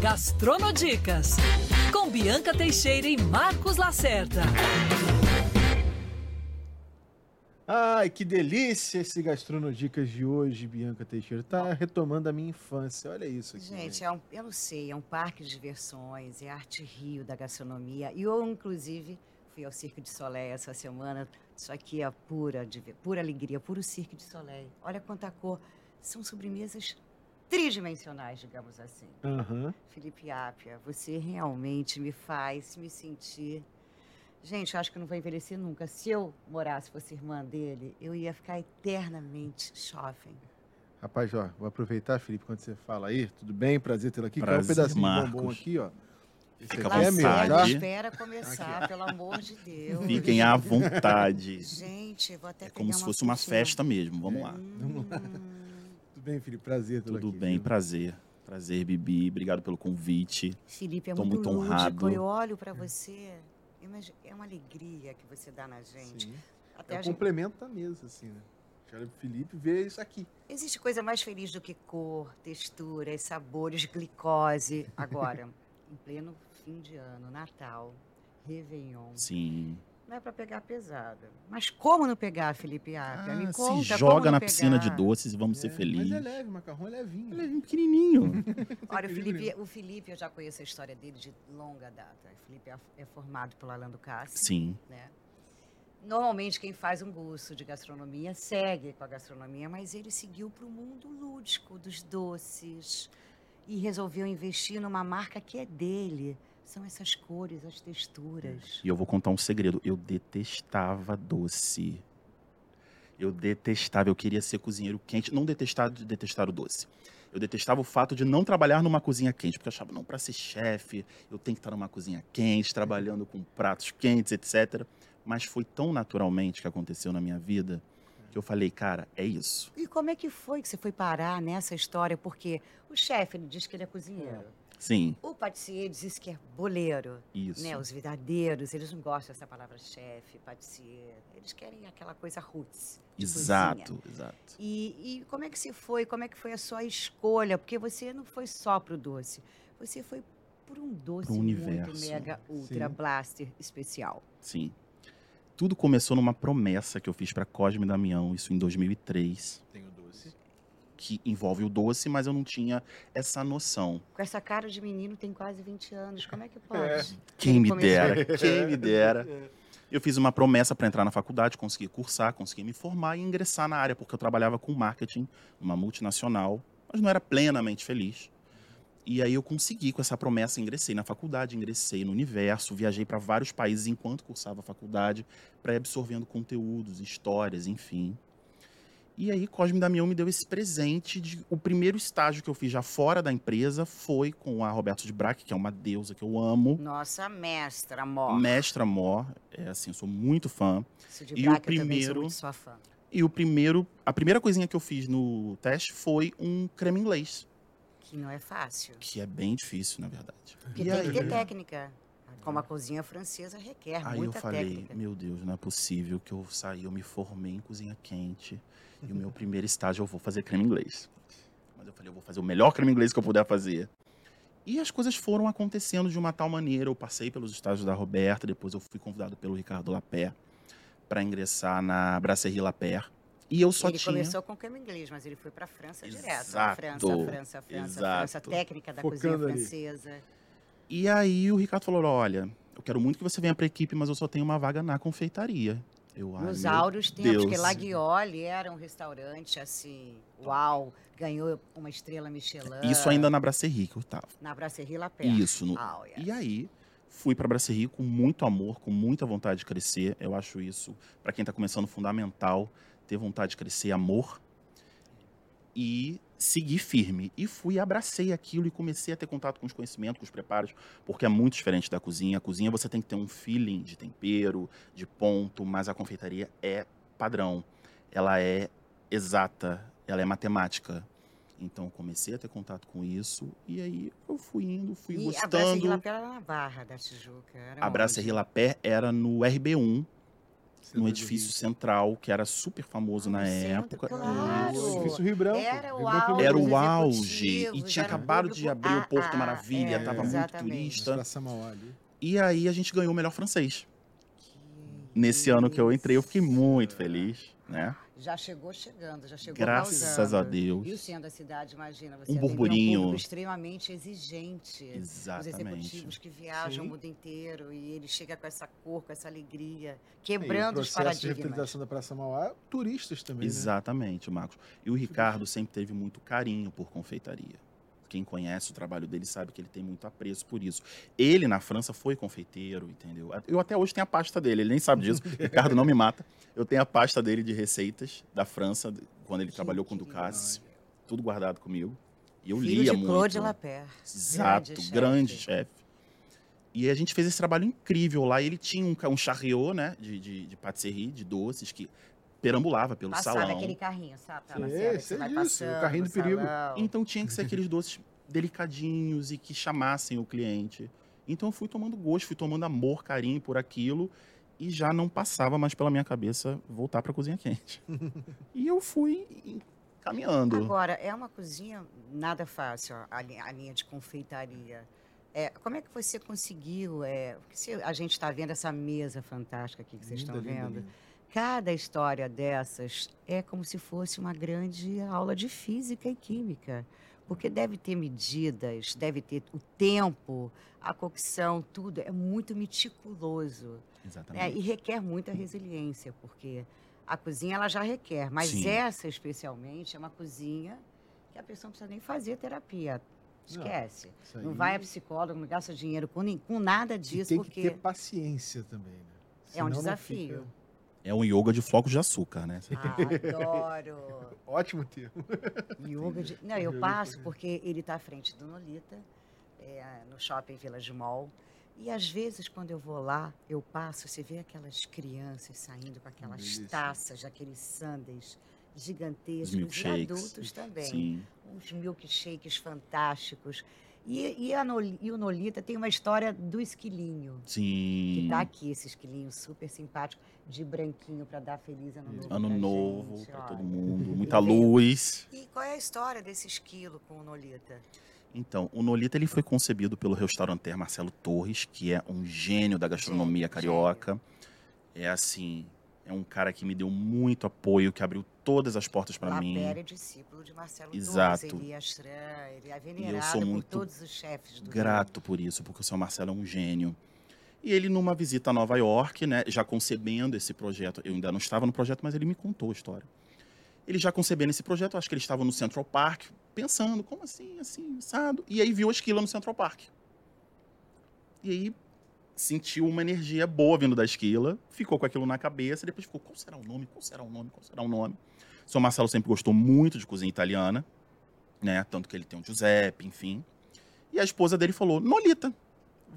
Gastronodicas, com Bianca Teixeira e Marcos Lacerda. Ai, que delícia esse Gastronodicas de hoje, Bianca Teixeira. Tá retomando a minha infância. Olha isso aqui. Gente, é um, eu não sei, é um parque de diversões, é arte rio da gastronomia. E eu, inclusive, fui ao Cirque de Soleil essa semana. Isso aqui é pura, pura alegria, puro Cirque de Soleil. Olha quanta cor. São sobremesas tridimensionais, digamos assim. Aham. Felipe Apia, você realmente me faz me sentir. Gente, eu acho que não vou envelhecer nunca. Se eu morasse, fosse irmã dele, eu ia ficar eternamente jovem. Rapaz, ó, vou aproveitar, Felipe, quando você fala aí. Tudo bem? Prazer tê-lo aqui. Quer um Prazer, pedacinho de bombom Marcos. aqui, ó. Esse Fica à aqui é meu, vontade. já? Espera começar, pelo amor de Deus. Fiquem à vontade. Gente, vou até É como se fosse uma festa mesmo. Vamos lá. Vamos lá. Tudo bem, Felipe? Prazer Tudo aqui. bem, viu? prazer. Prazer, Bibi. Obrigado pelo convite. Felipe, é Tô muito, muito lúdico. honrado. Eu olho pra você, é uma alegria que você dá na gente. Sim. Até É a o gente- complemento da mesa, assim, né? Pro Felipe ver isso aqui. Existe coisa mais feliz do que cor, texturas, sabores, glicose. Agora, em pleno fim de ano, Natal, Réveillon. Sim. Não é pra pegar pesada. Mas como não pegar, Felipe Apia? Me Ah, conta se joga na piscina de pegar. doces e vamos ser É, felizes. Mas é leve, o macarrão é levinho. Ele é pequenininho. Olha, o Felipe, o Felipe, eu já conheço a história dele de longa data. O Felipe é, é formado pelo Alan Ducassi. Sim. né? Normalmente quem faz um curso de gastronomia segue com a gastronomia, mas ele seguiu para o mundo lúdico dos doces e resolveu investir numa marca que é dele. São essas cores, as texturas. E eu vou contar um segredo. Eu detestava doce. Eu detestava, eu queria ser cozinheiro quente. Não detestar de detestar o doce. Eu detestava o fato de não trabalhar numa cozinha quente, porque eu achava, não, para ser chefe, eu tenho que estar numa cozinha quente, trabalhando com pratos quentes, etc. Mas foi tão naturalmente que aconteceu na minha vida que eu falei, cara, é isso. E como é que foi que você foi parar nessa história? Porque o chefe diz que ele é cozinheiro. Sim, O patissier diz que é boleiro. isso. Né? Os vidadeiros, eles não gostam dessa palavra chefe, patissier. Eles querem aquela coisa roots. cozinha. Exato, exato. E, e como é que se foi? Como é que foi a sua escolha? Porque você não foi só pro doce. Você foi por um doce Pro muito universo. mega ultra Sim. blaster especial. Sim. Tudo começou numa promessa que eu fiz para Cosme e Damião, isso em 2003, Tem. Que envolve o doce, mas eu não tinha essa noção. Com essa cara de menino tem quase 20 anos. Como é que pode? Quem Ele me dera, quem me dera. Eu fiz uma promessa para entrar na faculdade, consegui cursar, consegui me formar e ingressar na área, porque eu trabalhava com marketing numa multinacional, mas não era plenamente feliz. E aí eu consegui com essa promessa, ingressei na faculdade, ingressei no universo, viajei para vários países enquanto cursava a faculdade, para ir absorvendo conteúdos, histórias, enfim. E aí Cosme Damião me deu esse presente de o primeiro estágio que eu fiz já fora da empresa foi com a Roberto de Braque, que é uma deusa que eu amo. Nossa mestra, amor. Mestra Mó, é assim, eu sou muito fã. Isso de E o Braque, eu sou primeiro- muito sua fã. E o primeiro, a primeira coisinha que eu fiz no teste foi um creme inglês, Que não é fácil. que é bem difícil, na verdade. Porque E tem que aí, ter técnica. Como a cozinha francesa requer aí eu muita falei, técnica. meu Deus, não é possível que eu saí, eu me formei em cozinha quente e o meu primeiro estágio eu vou fazer creme inglês. Mas eu falei, eu vou fazer o melhor creme inglês que eu puder fazer. E as coisas foram acontecendo de uma tal maneira. Eu passei pelos estágios da Roberta, depois eu fui convidado pelo Ricardo Lapé para ingressar na Brasserie Lapé. E eu só ele tinha começou com creme inglês, mas ele foi para a França direto. Exato. França, França, França, França, Exato. técnica da Focando cozinha ali. francesa. E aí o Ricardo falou: olha, eu quero muito que você venha para a equipe, mas eu só tenho uma vaga na confeitaria. Eu, ai, Nos meu áureos tempos, Deus. porque Laguiole era um restaurante assim, uau, ganhou uma estrela Michelin. Isso ainda na Brasserie que eu tava. Na Brasserie Lapé. Isso. No... Yes. E aí fui para Brasserie com muito amor, com muita vontade de crescer. Eu acho isso, para quem está começando, fundamental, ter vontade de crescer, amor. E segui firme. E fui, e abracei aquilo e comecei a ter contato com os conhecimentos, com os preparos, porque é muito diferente da cozinha. A cozinha você tem que ter um feeling de tempero, de ponto, mas a confeitaria é padrão. Ela é exata, ela é matemática. Então comecei a ter contato com isso e aí eu fui indo, fui E a Brasserie gostando. Lapé era na Barra da Tijuca. Era A? Brasserie Lapé era no RB1, No do edifício Rio. central, que era super famoso Ah, na época. claro. Isso, Isso. edifício Rio Branco. Era o auge. Era o auge. E tinha acabado de abrir o Porto Ah, Maravilha, é, tava muito exatamente. turista. Samauá ali. E aí a gente ganhou o melhor francês. Nesse ano que eu entrei, eu fiquei muito feliz, né? Já chegou chegando, já chegou Graças causando. a Deus. E o centro da cidade, imagina, você Um burburinho. um extremamente exigente. Os Exatamente. executivos que viajam Sim. o mundo inteiro e ele chega com essa cor, com essa alegria, E quebrando o os processo de paradigmas. representação da Praça Mauá, turistas também, né? Exatamente, Marcos. E o Ricardo sempre teve muito carinho por confeitaria. Quem conhece o trabalho dele sabe que ele tem muito apreço por isso. Ele, na França, foi confeiteiro, entendeu? Eu até hoje tenho a pasta dele, ele nem sabe disso. Ricardo não me mata. Eu tenho a pasta dele de receitas da França, quando ele Que trabalhou com. Ducasse. Tudo guardado comigo. E eu Filho lia de muito. Claude Lapierre. Exato, Grande grande chefe. chefe. E a gente fez esse trabalho incrível lá. Ele tinha um, um chariot, né, de, de, de patisserie, de doces, que perambulava pelo Passava salão. aquele carrinho, sabe? Tá, Marcelo, que sei você vai disso, o passando carrinho do perigo. Então tinha que ser aqueles doces delicadinhos e que chamassem o cliente. Então eu fui tomando gosto, fui tomando amor, carinho por aquilo e já não passava mais pela minha cabeça voltar para a cozinha quente. e eu fui caminhando. Agora, é uma cozinha nada fácil, a, a linha de confeitaria. É, como é que você conseguiu? É, a gente está vendo essa mesa fantástica aqui que vocês Linda, estão linda, vendo. linda. Cada história dessas é como se fosse uma grande aula de física e química. Porque deve ter medidas, deve ter o tempo, a cocção, tudo. É muito meticuloso. né? Exatamente. E requer muita resiliência, porque a cozinha ela já requer, mas Sim. essa especialmente é uma cozinha que a pessoa não precisa nem fazer terapia. Não, Esquece. Não, aí- vai a psicólogo, não gasta dinheiro com, nem- com nada E disso, tem que porque ter paciência também, né? É um não desafio. É um yoga de flocos de açúcar, né? Ah, adoro. Ótimo termo. Yoga de... Não, eu passo porque ele está à frente do Nolita, é, no shopping Village Mall. E às vezes, quando eu vou lá, eu passo, você vê aquelas crianças saindo com aquelas Delícia. taças, aqueles sundaes Os gigantescos, e milkshakes. adultos também. Sim. uns milkshakes fantásticos. E, e, Noli- e o Nolita tem uma história do esquilinho. Que Sim. tá aqui, esse esquilinho super simpático, de branquinho para dar feliz ano novo. Ano novo para todo mundo, muita veio- luz. E qual é a história desse esquilo com o Nolita? Então, o Nolita ele foi concebido pelo restaurateur Marcelo Torres, que é um gênio da gastronomia carioca. É assim, é um cara que me deu muito apoio, que abriu todas as portas para mim. Lapéria é discípulo de Marcelo Exato. Torres, Eli Astran, ele é sou venerado por muito todos os chefes do Grato por isso, porque o seu Marcelo é um gênio. E ele, numa visita a Nova York, né, já concebendo esse projeto, eu ainda não estava no projeto, mas ele me contou a história. Ele já concebendo esse projeto, acho que ele estava no Central Park, pensando, como assim, assim, assado? E aí viu a esquila no Central Park. E aí sentiu uma energia boa vindo da esquila, ficou com aquilo na cabeça, e depois ficou, qual será o nome, qual será o nome, qual será o nome? Seu Marcelo sempre gostou muito de cozinha italiana, né, tanto que ele tem um Giuseppe, enfim. E a esposa dele falou, Nolita,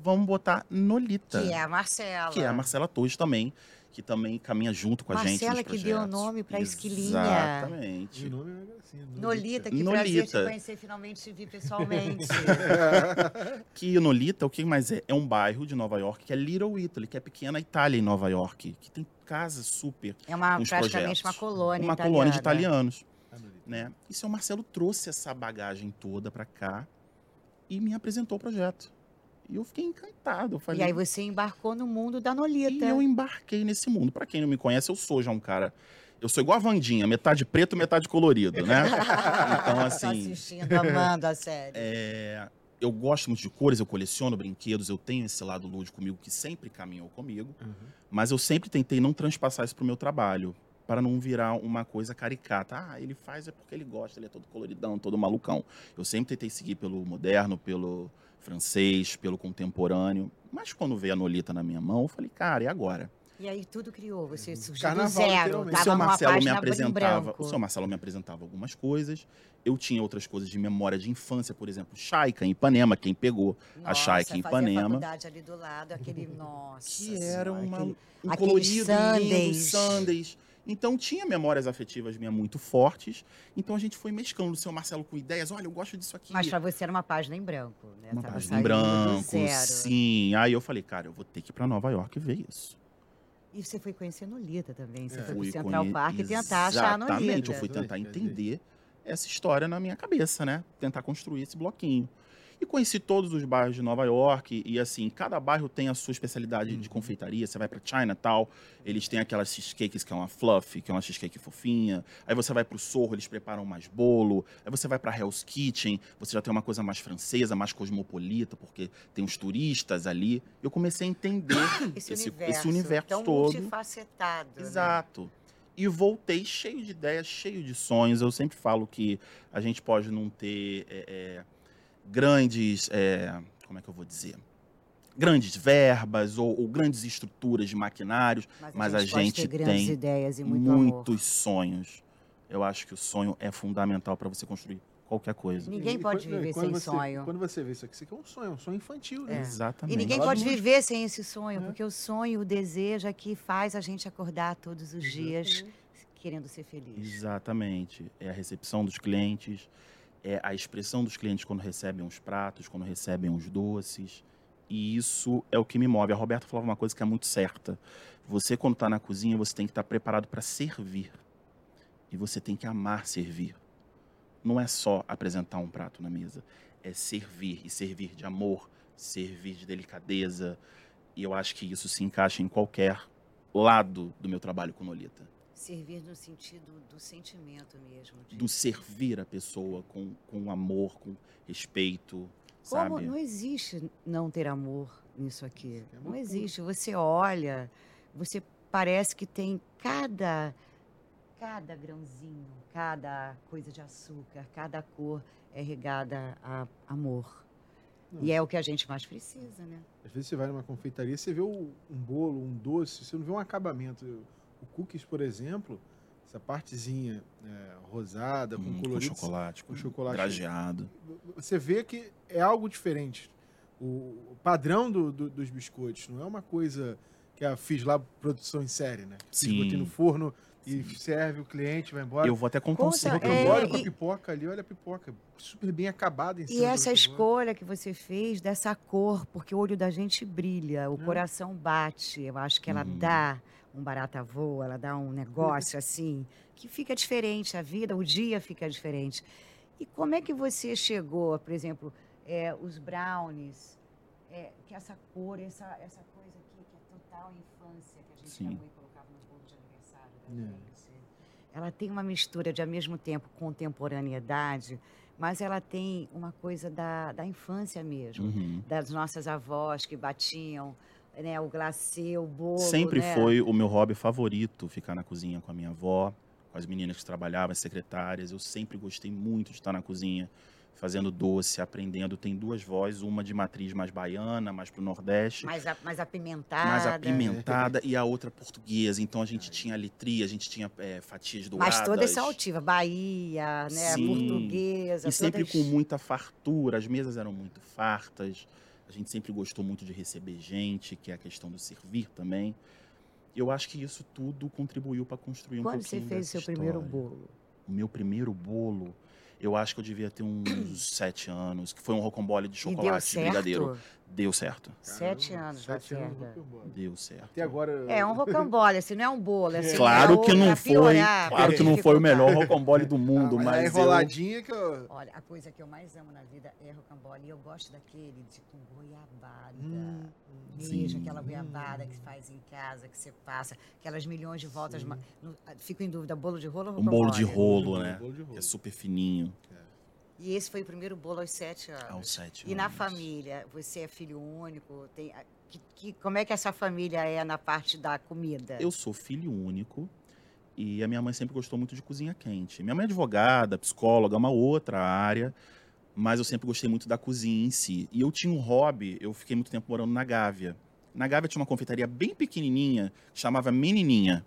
vamos botar Nolita. Que é a Marcela. Que é a Marcela Torres também, que também caminha junto com a gente Marcela que deu o nome pra esquilinha. Exatamente. Nome é. Nolita, que Nolita. prazer te conhecer, finalmente te vi pessoalmente. Que Nolita, o que mais é? É um bairro de Nova York que é Little Italy, que é pequena Itália em Nova York, que tem casas super, É uma, Com os praticamente projetos. uma colônia uma italiana. colônia de italianos, Nolita. né? E seu Marcelo trouxe essa bagagem toda pra cá e me apresentou o projeto. E eu fiquei encantado. Eu falei, E aí você embarcou no mundo da Nolita. E eu embarquei nesse mundo. Pra quem não me conhece, eu sou já um cara. Eu sou igual a Vandinha, metade preto, metade colorido, né? Então, Tô assim, assistindo, amando a série. é, eu gosto muito de cores, eu coleciono brinquedos, eu tenho esse lado lúdico comigo que sempre caminhou comigo, Uhum. mas eu sempre tentei não transpassar isso pro meu trabalho, para não virar uma coisa caricata. Ah, ele faz é porque ele gosta, ele é todo coloridão, todo malucão. Eu sempre tentei seguir pelo moderno, pelo francês, pelo contemporâneo, mas quando veio a Nolita na minha mão, eu falei, cara, e agora? E aí tudo criou, você surgiu Carnaval, do zero. O seu Marcelo me apresentava, o seu Marcelo me apresentava algumas coisas. Eu tinha outras coisas de memória de infância, por exemplo, Chaica em Ipanema, quem pegou a Nossa, Chaica em Ipanema, faculdade ali do lado, aquele, nossa que era uma, aquele- um colorido lindo, sundaes. sundaes. Então tinha memórias afetivas minhas muito fortes. Então a gente foi mesclando o seu Marcelo com ideias. Olha, eu gosto disso aqui. Mas pra você era uma página em branco, né? uma Tava página em branco, sim. Aí eu falei, cara, eu vou ter que ir pra Nova York ver isso. E você foi conhecer Nolita também. Você É. foi pro Central conhe- Park e tentar achar a Nolita. Exatamente, eu fui tentar entender essa história na minha cabeça, né? Tentar construir esse bloquinho. E conheci todos os bairros de Nova York e assim, cada bairro tem a sua especialidade de confeitaria. Você vai para Chinatown, eles têm aquelas cheesecakes que é uma fluff, que é uma cheesecake fofinha. Aí você vai para o Sorro, eles preparam mais bolo. Aí você vai para Hell's Kitchen, você já tem uma coisa mais francesa, mais cosmopolita, porque tem os turistas ali. Eu comecei a entender Esse, esse- universo, esse universo tão todo. multifacetado. né? Exato. E voltei cheio de ideias, cheio de sonhos. Eu sempre falo que a gente pode não ter é, é, grandes. é, como é que eu vou dizer? Grandes verbas ou, ou grandes estruturas de maquinários, mas a pode gente ter grandes tem ideias e muito muitos amor. sonhos. Eu acho que o sonho é fundamental para você construir qualquer coisa. Ninguém E pode quando- viver sem você- sonho. Quando você vê isso aqui, isso aqui é um sonho, é um sonho infantil, né? É. Exatamente. E ninguém Fala pode viver sem esse sonho, É. porque o sonho, o desejo é que faz a gente acordar todos os dias querendo ser feliz. Exatamente. É a recepção dos clientes, é a expressão dos clientes quando recebem os pratos, quando recebem os doces. E isso é o que me move. A Roberta falava uma coisa que é muito certa. Você, quando está na cozinha, você tem que estar preparado para servir. E você tem que amar servir. Não é só apresentar um prato na mesa. É servir. E servir de amor, servir de delicadeza. E eu acho que isso se encaixa em qualquer lado do meu trabalho com Nolita. Servir no sentido do sentimento mesmo. de- do servir a pessoa com, com amor, com respeito, Como sabe? não existe não ter amor nisso aqui? É Não existe. Você olha, você parece que tem cada cada grãozinho, cada coisa de açúcar, cada cor é regada a amor. Não, E é o que a gente mais precisa, né? Às vezes você vai numa confeitaria, você vê um bolo, um doce, você não vê um acabamento. O cookies, por exemplo, essa partezinha é, rosada, com Hum, com colorido, chocolate, com, com chocolate. grajeado. você vê que é algo diferente. O, padrão do- do- dos biscoitos não é uma coisa que a fiz lá produção em série, né? Sim. botei no forno e serve o cliente, vai embora. Eu vou até contar um Conta- Eu segredo. é, olho com a e- pipoca ali, olha a pipoca, super bem acabada em cima. E essa escolha que você fez dessa cor, porque o olho da gente brilha, o É. coração bate. Eu acho que ela Uhum. dá um barata voa, ela dá um negócio assim, que fica diferente a vida, o dia fica diferente. E como é que você chegou, por exemplo, é, os brownies, é, que essa cor, essa, essa coisa aqui, que é total infância, que a gente Sim. mãe colocava no bolo de aniversário da É. gente. Ela tem uma mistura de, ao mesmo tempo, contemporaneidade, mas ela tem uma coisa da, da infância mesmo, Uhum. das nossas avós que batiam né, o glacê, o bolo. Sempre né? foi o meu hobby favorito, ficar na cozinha com a minha avó, com as meninas que trabalhavam, as secretárias. Eu sempre gostei muito de estar na cozinha, fazendo doce, aprendendo. Tem duas vozes, uma de matriz mais baiana, mais pro Nordeste. mais, a- mais apimentada. mais apimentada e a outra portuguesa. Então a gente tinha litria, a gente tinha é, fatias douradas. Mas toda essa altiva, Bahia, né, Sim. portuguesa. E sempre todas- com muita fartura, as mesas eram muito fartas. A gente sempre gostou muito de receber gente, que é a questão do servir também. Eu acho que isso tudo contribuiu para construir um Quando você pouquinho fez o dessa seu primeiro história. bolo? O meu primeiro bolo, eu acho que eu devia ter uns sete anos, que foi um rocambole de E chocolate de certo? brigadeiro. Deu certo. Sete anos, Sete anos. Rocambole. Deu certo. Até agora. É um rocambole, assim, não é um bolo. Assim, Claro é que não foi, piorar, claro que não foi o melhor rocambole do mundo, Ah, mas, a eu- enroladinha que eu. Olha, a coisa que eu mais amo na vida é rocambole. E eu gosto daquele de com goiabada. Hum, Mesmo, Sim. aquela goiabada que faz em casa, que você passa, aquelas milhões de voltas. fico em dúvida, bolo de rolo ou um bolo de rocambole? rolo, né? Bolo de rolo. É super fininho, E esse foi o primeiro bolo aos sete anos. aos sete E na anos. família, você é filho único? Tem, que, que- como é que essa família é na parte da comida? Eu sou filho único e a minha mãe sempre gostou muito de cozinha quente. Minha mãe é advogada, psicóloga, é uma outra área, mas eu sempre gostei muito da cozinha em si. E eu tinha um hobby, eu fiquei muito tempo morando na Gávea. Na Gávea tinha uma confeitaria bem pequenininha, que chamava Menininha,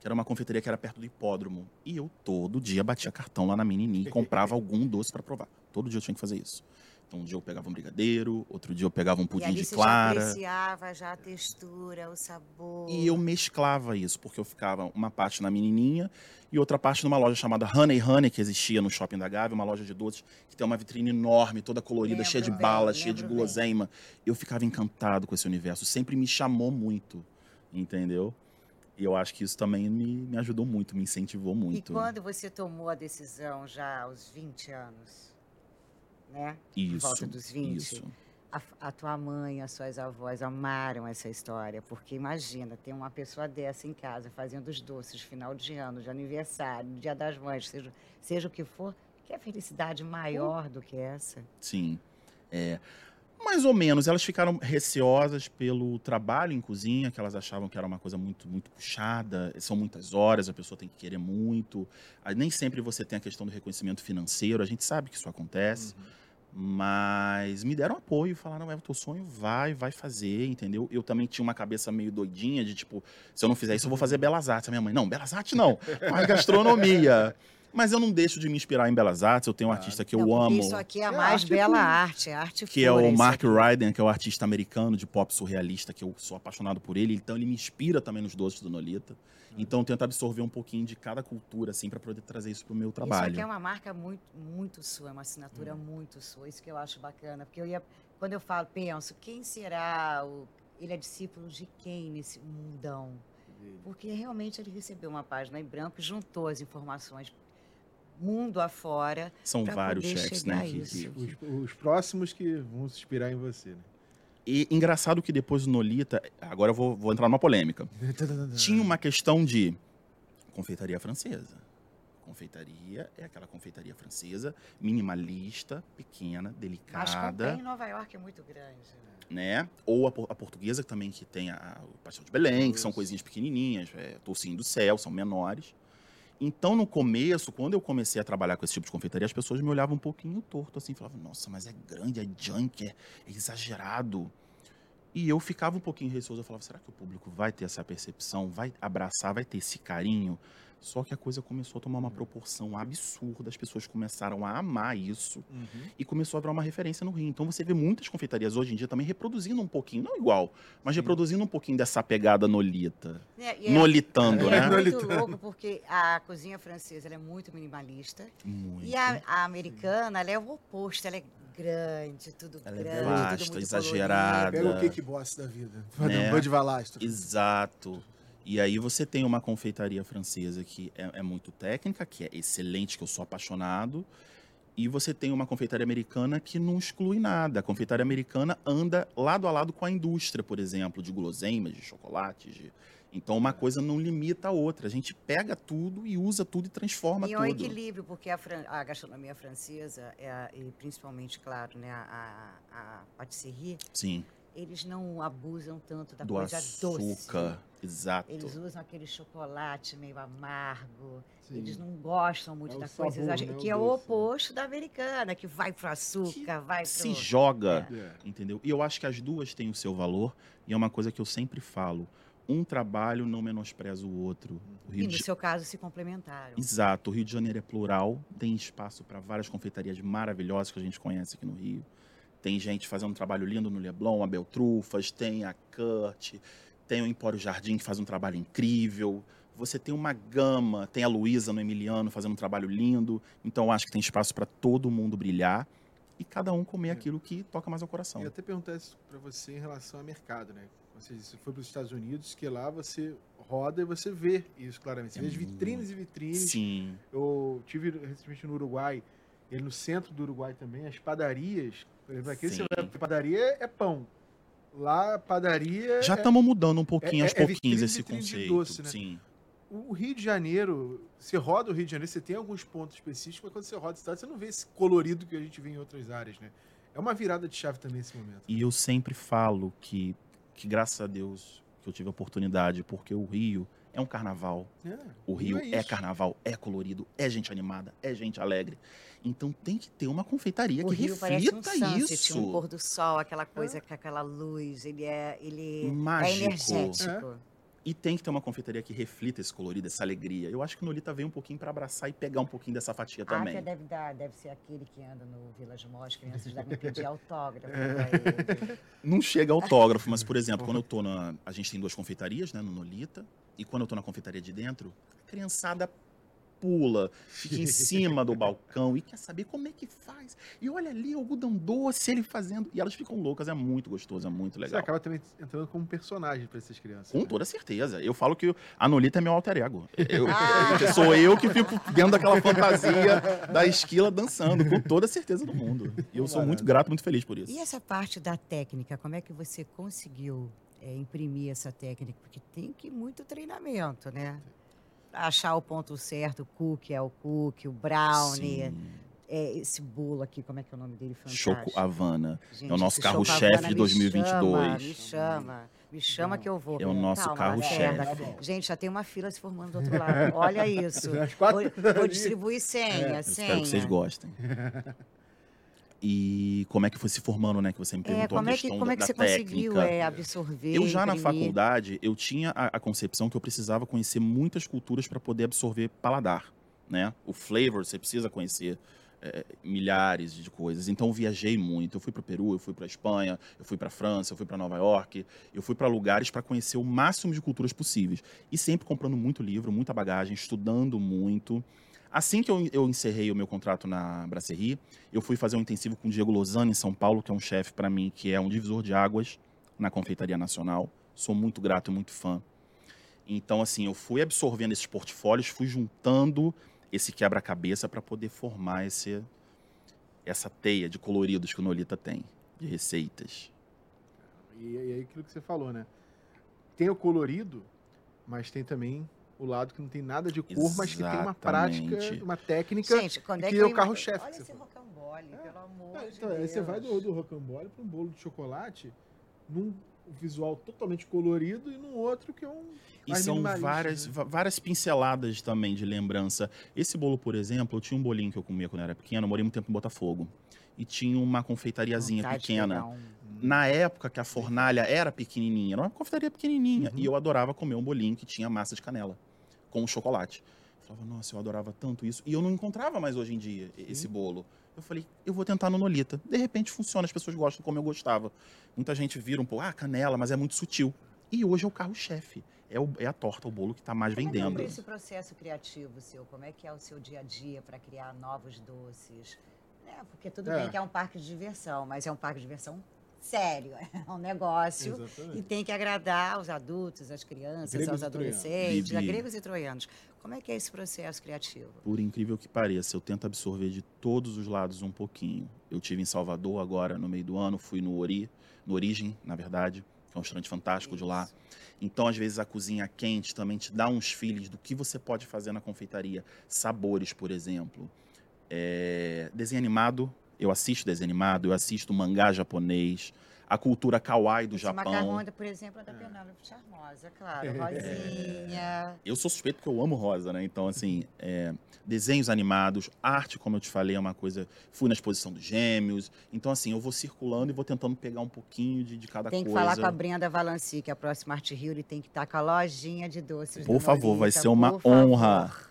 que era uma confeitaria que era perto do hipódromo. E eu todo dia batia cartão lá na Menininha e comprava algum doce para provar. Todo dia eu tinha que fazer isso. Então um dia eu pegava um brigadeiro, outro dia eu pegava um e pudim ali de você clara. já apreciava já a textura, o sabor. E eu mesclava isso, porque eu ficava uma parte na menininha e outra parte numa loja chamada Honey Honey, que existia no shopping da Gávea, uma loja de doces, que tem uma vitrine enorme, toda colorida, Lembro cheia de bem, balas, cheia de lembro bem. guloseima. Eu ficava encantado com esse universo, sempre me chamou muito. entendeu? E eu acho que isso também me, me ajudou muito, me incentivou E muito. quando você tomou a decisão já aos 20 anos, né? Isso, volta dos 20. isso. A, a tua mãe, as suas avós amaram essa história, porque imagina, ter uma pessoa dessa em casa fazendo os doces final de ano, de aniversário, dia das mães, seja, seja o que for, que é felicidade maior do que essa? Sim. É, mais ou menos. Elas ficaram receosas pelo trabalho em cozinha, que elas achavam que era uma coisa muito, muito puxada. São muitas horas, a pessoa tem que querer muito. Aí nem sempre você tem a questão do reconhecimento financeiro. A gente sabe que isso acontece. Mas me deram apoio, falaram, é o teu sonho, vai, vai fazer, entendeu? Eu também tinha uma cabeça meio doidinha de tipo, se eu não fizer isso, eu vou fazer Belas Artes. A minha mãe, não, Belas Artes não, faz gastronomia. Mas eu não deixo de me inspirar em Belas Artes, eu tenho um artista que eu Não, amo, Isso aqui é a É mais arte bela pura. arte, é arte que é o Mark. Ryden, que é o artista americano de pop surrealista, que eu sou apaixonado por ele, então ele me inspira também nos doces do Nolita. Então eu tento absorver um pouquinho de cada cultura, assim, para poder trazer isso pro meu Isso aqui trabalho. é uma marca muito, muito sua, é uma assinatura muito sua. Isso que eu acho bacana. Porque eu ia, quando eu falo, penso, quem será o. Ele é discípulo de quem nesse mundão? Porque realmente ele recebeu uma página em branco e juntou as informações mundo afora. São vários chegar né? a que- que- Os, os próximos que vão se inspirar em você, né? E engraçado que depois do Nolita, agora eu vou, vou entrar numa polêmica. Tinha uma questão de confeitaria francesa. Confeitaria é aquela confeitaria francesa, minimalista, pequena, Mas delicada. também em Nova York é muito grande. né? né? Ou a, a portuguesa também, que tem a, o pastel de Belém, que são coisinhas pequenininhas, é, toucinho do céu, são menores. Então, no começo, quando eu comecei a trabalhar com esse tipo de confeitaria, as pessoas me olhavam um pouquinho torto, assim, falavam, nossa, mas é grande, é junk, é, é exagerado. E eu ficava um pouquinho receoso, eu falava, será que o público vai ter essa percepção, vai abraçar, vai ter esse carinho? Só que a coisa começou a tomar uma proporção absurda, as pessoas começaram a amar isso Uhum. e começou a virar uma referência no Rio. Então você vê muitas confeitarias hoje em dia também reproduzindo um pouquinho, não igual, mas Sim. reproduzindo um pouquinho dessa pegada nolita. É, é- Nolitando, e né? é muito Nolitando. louco porque a cozinha francesa ela é muito minimalista. Muito. E a, a americana, ela é o oposto, ela é grande, tudo Ela é grande, vasta, tudo muito exagerada. Pega o cake boss da vida. Né? Um Bud Valastro. Exato. E aí você tem uma confeitaria francesa que é, é muito técnica, que é excelente, que eu sou apaixonado. E você tem uma confeitaria americana que não exclui nada. A confeitaria americana anda lado a lado com a indústria, por exemplo, de guloseimas, de chocolates. de- Então uma coisa não limita a outra. A gente pega tudo e usa tudo e transforma E é um tudo. equilíbrio, porque a, fran- a gastronomia francesa, é a- e principalmente, claro, né, a, a, a patisserie, Sim. eles não abusam tanto da do coisa doce. Exato. Eles usam aquele chocolate meio amargo. Sim. Eles não gostam muito É da coisa sabor, exagerada, né, que é o oposto da americana, que vai pro açúcar, vai pro... Se joga. É. entendeu? E eu acho que as duas têm o seu valor e é uma coisa que eu sempre falo. Um trabalho não menospreza o outro. O E no de... seu caso se complementaram. Exato, o Rio de Janeiro é plural, tem espaço para várias confeitarias maravilhosas que a gente conhece aqui no Rio. Tem gente fazendo um trabalho lindo no Leblon, a Beltrufas, tem a Kurt, tem o Empório Jardim que faz um trabalho incrível. Você tem uma gama, tem a Luísa no Emiliano fazendo um trabalho lindo. Então eu acho que tem espaço para todo mundo brilhar e cada um comer É. aquilo que toca mais ao coração. Eu até perguntar isso para você em relação ao mercado, né? Você, você foi para os Estados Unidos, que lá você roda e você vê isso claramente. Você É vê as vitrines e vitrines. Sim. Eu tive recentemente no Uruguai, e no centro do Uruguai também, as padarias. Por exemplo, aqui você vai padaria é pão. Lá, padaria. Já é- estamos mudando um pouquinho é- aos é pouquinhos esse conceito. doce, né? Sim. O Rio de Janeiro, você roda o Rio de Janeiro, você tem alguns pontos específicos, mas quando você roda a cidade, você não vê esse colorido que a gente vê em outras áreas, né? É uma virada de chave também esse momento. E eu sempre falo que, que graças a Deus que eu tive a oportunidade, porque o Rio é um carnaval. É, O Rio é, isso. carnaval, é colorido, é gente animada, é gente alegre. Então tem que ter uma confeitaria O que Rio parece um reflita sunset, isso. um pôr do sol, aquela coisa com aquela luz, ele é, ele é Mágico. energético. E tem que ter uma confeitaria que reflita esse colorido, essa alegria. Eu acho que o Nolita veio um pouquinho para abraçar e pegar um pouquinho dessa fatia A também. África deve, dar, deve ser aquele que anda no Village Mall, as crianças devem pedir autógrafo É. Não chega autógrafo, mas, por exemplo, quando eu tô na. A gente tem duas confeitarias, né, no Nolita. E quando eu tô na confeitaria de dentro, a criançada pula, fica em cima do balcão e quer saber como é que faz. E olha ali o algodão doce, ele fazendo. E elas ficam loucas, é muito gostoso, é muito Você legal. acaba também entrando como personagem pra essas crianças. Com né? toda certeza. Eu falo que a Nolita é meu alter ego. Eu, sou eu que fico dentro daquela fantasia da esquila dançando, com toda a certeza do mundo. E eu sou muito grato, muito feliz por isso. E essa parte da técnica, como é que você conseguiu é, imprimir essa técnica? Porque tem que muito treinamento, né? Pra achar o ponto certo, o cookie é o cookie, o brownie, Sim. é, esse bolo aqui, como é que é o nome dele? Choco Fantástico. Havana. Gente, É o nosso carro-chefe Choco de me 2022. Chama, me chama, me chama que eu vou. É o nosso carro-chefe. Gente, já tem uma fila se formando do outro lado. Olha isso. Vou, vou distribuir senha, É, Eu senha. espero que vocês gostem. E como é que foi se formando, né? Que você me É, perguntou como a é que, questão como é da, que da você conseguiu técnica. é, absorver? Eu já na imprimir? faculdade, eu tinha a, a concepção que eu precisava conhecer muitas culturas para poder absorver paladar, né? O flavor, você precisa conhecer é, milhares de coisas. Então eu viajei muito. Eu fui para o Peru, eu fui para Espanha, eu fui para França, eu fui para Nova York, eu fui para lugares para conhecer o máximo de culturas possíveis. E sempre comprando muito livro, muita bagagem, estudando muito. Assim que eu, eu encerrei o meu contrato na Brasserie, eu fui fazer um intensivo com o Diego Lozano em São Paulo, que é um chefe para mim, que é um divisor de águas na confeitaria nacional. Sou muito grato e muito fã. Então, assim, eu fui absorvendo esses portfólios, fui juntando esse quebra-cabeça para poder formar esse, essa teia de coloridos que o Nolita tem, de receitas. E, e aí aquilo que você falou, né? Tem o colorido, mas tem também o lado que não tem nada de cor, mas que tem uma prática, uma técnica. Gente, quando é que que é o carro-chefe Olha esse rocambole, pelo amor de então, Deus. aí você vai do, do rocambole para um bolo de chocolate num visual totalmente colorido e num outro que é um. E mais são várias, né? várias pinceladas também de lembrança. Esse bolo, por exemplo, eu tinha um bolinho que eu comia quando eu era pequeno, eu morei muito tempo em Botafogo. E tinha uma confeitariazinha Vontade de pequena. Na época que a fornalha era pequenininha, era uma confeitaria pequenininha. Uhum. E eu adorava comer um bolinho que tinha massa de canela, com chocolate. Eu falava, nossa, eu adorava tanto isso. E eu não encontrava mais hoje em dia e- esse bolo. Eu falei, eu vou tentar no Nolita. De repente funciona, as pessoas gostam como eu gostava. Muita gente vira um pouco, ah, canela, mas é muito sutil. E hoje é o carro-chefe. É, o- é a torta, o bolo que está mais Como é que é vendendo. esse processo criativo seu? Como é que é o seu dia a dia para criar novos doces? É, porque tudo É. bem que é um parque de diversão, mas é um parque de diversão sério, é um negócio. E Exatamente. tem que agradar aos adultos, às crianças, Gregos aos e adolescentes, a gregos e troianos. Como é que é esse processo criativo? Por incrível que pareça, eu tento absorver de todos os lados um pouquinho. Eu tive em Salvador agora no meio do ano, fui no Ori, no Origem, na verdade, que é um restaurante fantástico de lá. Isso. Então, às vezes, a cozinha quente também te dá uns feelings do que você pode fazer na confeitaria. Sabores, por exemplo. É, Desenho animado, eu assisto desenho animado, eu assisto mangá japonês, a cultura kawaii do Esse Japão. macarrão, por exemplo, é da Penélope Charmosa, claro. Rosinha. Eu sou suspeito porque eu amo rosa, né? Então, assim, é, desenhos animados, arte, como eu te falei, é uma coisa. Fui na exposição dos gêmeos. Então, assim, eu vou circulando e vou tentando pegar um pouquinho de, de cada Tem que coisa. falar com a Brenda Valanci, que é a próxima Arte Rio, ele tem que estar com a lojinha de doces. Por favor, vai ser uma por favor.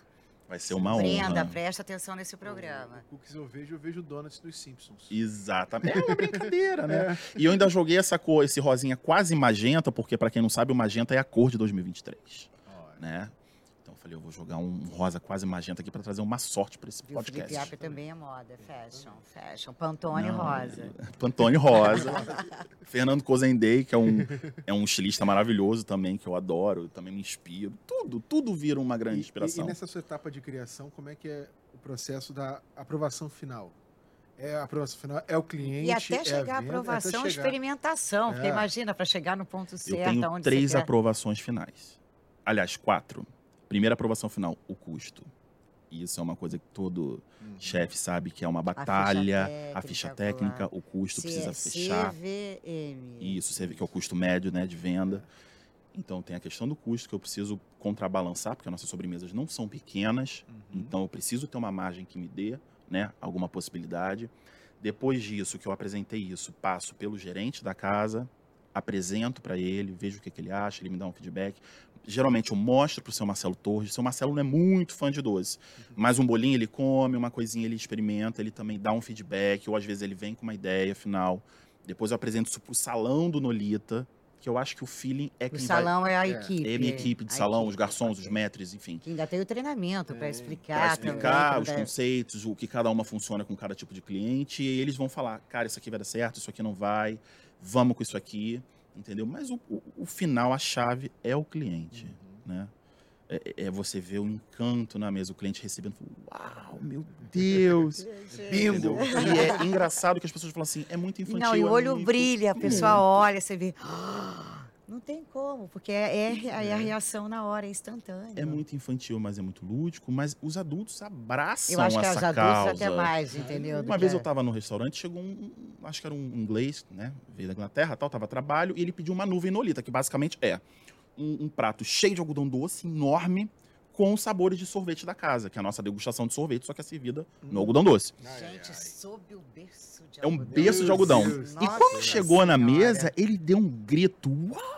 Vai ser uma Brenda, honra. presta atenção nesse programa. O cookies eu vejo, eu vejo donuts dos Simpsons. Exatamente. É uma brincadeira, né? E eu ainda joguei essa cor, esse rosinha quase magenta, porque, pra quem não sabe, o magenta é a cor de 2023, Olha. né? Eu falei, eu vou jogar um rosa quase magenta aqui pra trazer uma sorte pra esse E o Felipe podcast. Também é moda, fashion, fashion. Pantone Não, rosa. Pantone Rosa. Fernando Cozendei, que é um, é um estilista maravilhoso também, que eu adoro, eu também me inspiro. Tudo, tudo vira uma grande E- E, inspiração. e nessa sua etapa de criação, como é que é o processo da aprovação final? É a aprovação final, é o cliente. E até é a chegar a venda, aprovação, chegar. experimentação. Porque É. imagina, para chegar no ponto Eu certo, tenho onde três aprovações finais. Aliás, quatro. Primeira aprovação final, o custo. E isso é uma coisa que todo Uhum. chefe sabe que é uma ficha batalha, a técnica, ficha claro. técnica, o custo C- precisa fechar. CVM. Isso, você vê que é o custo médio né, de venda. Então tem a questão do custo que eu preciso contrabalançar, porque as nossas sobremesas não são pequenas. Uhum. Então eu preciso ter uma margem que me dê né, alguma possibilidade. Depois disso, que eu apresentei isso, passo pelo gerente da casa, apresento para ele, vejo o que, que ele acha, ele me dá um feedback. Geralmente eu mostro para o seu Marcelo Torres. O seu Marcelo não é muito fã de doce, mas um bolinho ele come, uma coisinha ele experimenta, ele também dá um feedback, ou às vezes ele vem com uma ideia final. Depois eu apresento isso para o salão do Nolita, que eu acho que o feeling é O quem salão é a É. equipe. vai... É a minha equipe de a salão, equipe. os garçons, os maîtres, enfim. Que ainda tem o treinamento para É, explicar. Para também, explicar pra os dar- conceitos, o que cada uma funciona com cada tipo de cliente, e eles vão falar, cara, isso aqui vai dar certo, isso aqui não vai, vamos com isso aqui, entendeu? Mas o, o- o final, a chave é o cliente, né? É, é você ver o encanto na mesa, o cliente recebendo, uau, meu Deus! Bingo! E é engraçado que as pessoas falam assim, é muito infantil. Não, e o é olho muito- brilha, a pessoa olha, você vê. "Ah, Não tem como, porque é, é, é a reação na hora, é instantânea. É muito infantil, mas é muito lúdico, mas os adultos abraçam Eu acho que essa os adultos causa. até mais, entendeu? Uma vez eu estava no restaurante, chegou um, acho que era um inglês, né? Veio da Inglaterra, tal, tava a trabalho, e ele pediu uma nuvem nolita, que basicamente é um, um prato cheio de algodão doce, enorme, com os sabores de sorvete da casa, que é a nossa degustação de sorvete, só que é servida no algodão doce. Gente, sob o berço de É um algodão. berço de algodão. Deus. E quando chegou na Senhora. mesa, ele deu um grito. Uau!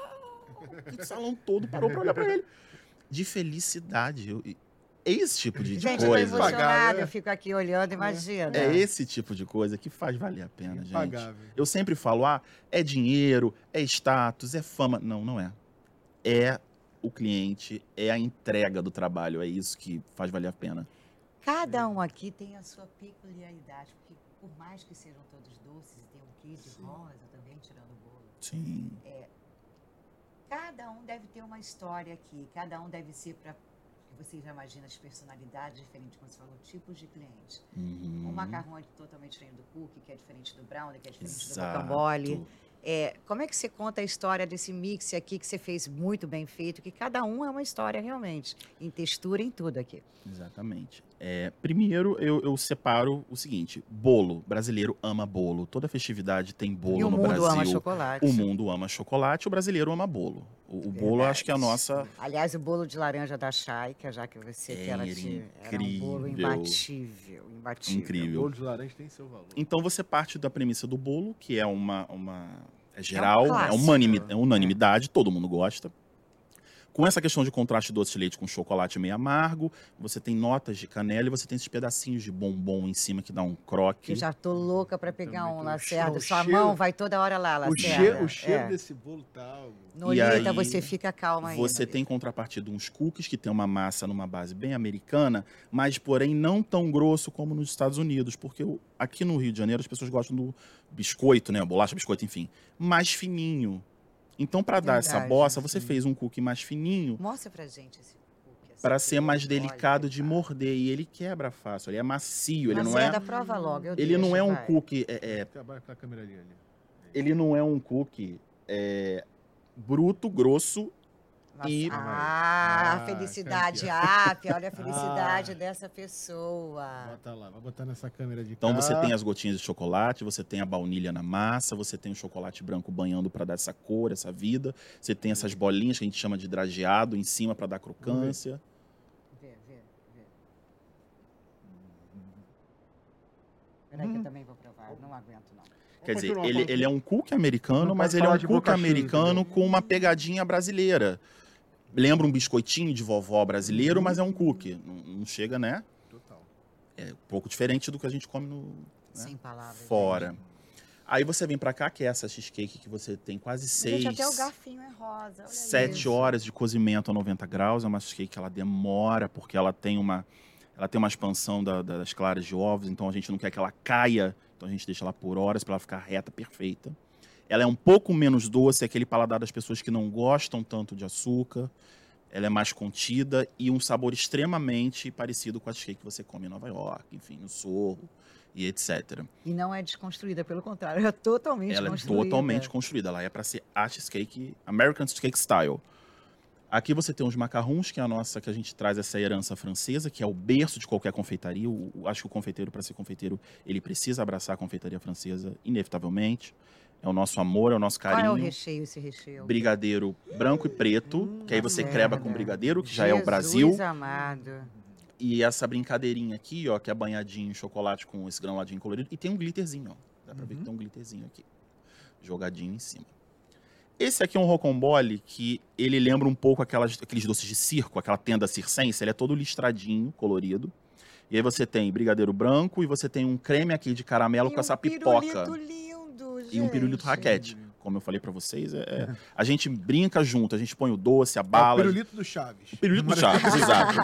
O salão todo parou pra olhar pra ele. De felicidade. Eu- e- é esse tipo de, de Gente, eu tô coisa. Emocionada, eu fico aqui olhando, imagina. É esse tipo de coisa que faz valer a pena, gente. Impagável. Eu sempre falo, ah, é dinheiro, é status, é fama. Não, não é. É o cliente, é a entrega do trabalho, é isso que faz valer a pena. Cada um aqui tem a sua peculiaridade, porque por mais que sejam todos doces e tem um quê de rosa também, tirando o bolo, Sim. Cada um deve ter uma história aqui, cada um deve ser para você já imagina as personalidades diferentes, como você falou, tipos de cliente. Uhum. O macarrão é totalmente diferente do cookie, que é diferente do brownie, que é diferente do Exato. rocambole. É, como é que você conta a história desse mix aqui que você fez muito bem feito? Que cada um é uma história realmente, em textura, em tudo aqui. Exatamente. É, primeiro, eu, eu separo o seguinte: bolo. Brasileiro ama bolo. Toda festividade tem bolo e o no mundo Brasil. ama chocolate. O mundo ama chocolate, o brasileiro ama bolo. O, o bolo, eu acho que é a nossa. Aliás, o bolo de laranja da Chaica, já que você É, que ela era te, era um bolo imbatível, imbatível. O Incrível. bolo de laranja tem seu valor. Então você parte da premissa do bolo, que é uma. uma é geral, é, clássico. unanimi- é unanimidade, todo mundo gosta. Com essa questão de contraste doce de leite com chocolate meio amargo, você tem notas de canela e você tem esses pedacinhos de bombom em cima que dá um croque. Que eu já tô louca para pegar Também um Lacerda. o Sua cheiro- mão vai toda hora lá, O, Lacerda. cheiro, o cheiro É. desse bolo tá algo. Nolita, você fica calma aí. Você Nolita. tem em contrapartida uns cookies que tem uma massa numa base bem americana, mas porém não tão grosso como nos Estados Unidos, porque o- aqui no Rio de Janeiro as pessoas gostam do biscoito, né, bolacha, biscoito, enfim, mais fininho. Então para dar essa bossa, você fez um cookie mais fininho Mostra pra gente esse para ser mais delicado de tá. morder e ele quebra fácil, ele é macio, ele não é, Lacerda, prova logo. eu ele não é um vai. cookie, é- é, ele não é um cookie é, bruto, grosso e- Ah, Ah, felicidade, ah, olha a felicidade Ah. dessa pessoa. Bota lá, vai botar nessa câmera de Então cá. você tem as gotinhas de chocolate, você tem a baunilha na massa, você tem o chocolate branco banhando para dar essa cor, essa vida. Você tem essas bolinhas que a gente chama de drageado em cima para dar crocância. Vê, vê, vê. Peraí que eu também vou provar, não aguento não. Quer dizer, ele, ele é um cookie americano, Não mas ele é um cookie americano com uma pegadinha brasileira. Lembra um biscoitinho de vovó brasileiro, mas é um cookie. Não, não chega, né? Total. É um pouco diferente do que a gente come no, né? Sem palavras. fora. Aí você vem pra cá, que é essa cheesecake que você tem quase seis, Gente, até o garfinho é rosa. Olha sete isso. horas de cozimento a 90 graus. É uma cheesecake que ela demora, porque ela tem uma, ela tem uma expansão da- da- das claras de ovos, então a gente não quer que ela caia, então a gente deixa ela por horas para ela ficar reta, perfeita. Ela é um pouco menos doce, é aquele paladar das pessoas que não gostam tanto de açúcar. Ela é mais contida e um sabor extremamente parecido com a cheesecake que você come em Nova York, enfim, no Sorro e etc. E não é desconstruída, pelo contrário, é totalmente Ela é construída. totalmente construída. Ela é para ser a cheesecake, American Cheesecake Style. Aqui você tem os macarrons, que é a nossa, que a gente traz essa herança francesa, que é o berço de qualquer confeitaria. O- acho que o confeiteiro, para ser confeiteiro, ele precisa abraçar a confeitaria francesa, inevitavelmente. É o nosso amor, é o nosso Qual carinho. é o recheio, esse recheio? Brigadeiro branco e preto, Hum, que aí você merda. creba com brigadeiro, que já é o Jesus Brasil. amado. E essa brincadeirinha aqui, ó, que é banhadinho em chocolate com esse granuladinho colorido. E tem um glitterzinho, ó. Dá pra ver que Uhum. tem um glitterzinho aqui. Jogadinho em cima. Esse aqui é um rocambole que ele lembra um pouco aquelas, aqueles doces de circo, aquela tenda circense. Ele é todo listradinho, colorido. E aí você tem brigadeiro branco e você tem um creme aqui de caramelo E com essa um pipoca. pirulito lindo, E um pirulito raquete. como eu falei pra vocês, é, é- a gente brinca junto, a gente põe o doce, a É o bala. pirulito do Chaves. O pirulito do Chaves, exato.